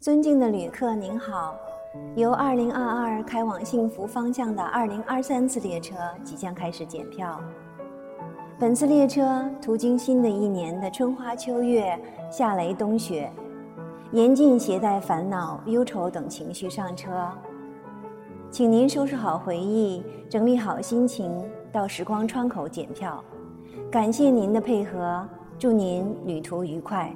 尊敬的旅客您好，由2022开往幸福方向的2023次列车即将开始检票。本次列车途经新的一年的春花秋月、夏雷冬雪，严禁携带烦恼、忧愁等情绪上车。请您收拾好回忆，整理好心情，到时光窗口检票。感谢您的配合，祝您旅途愉快。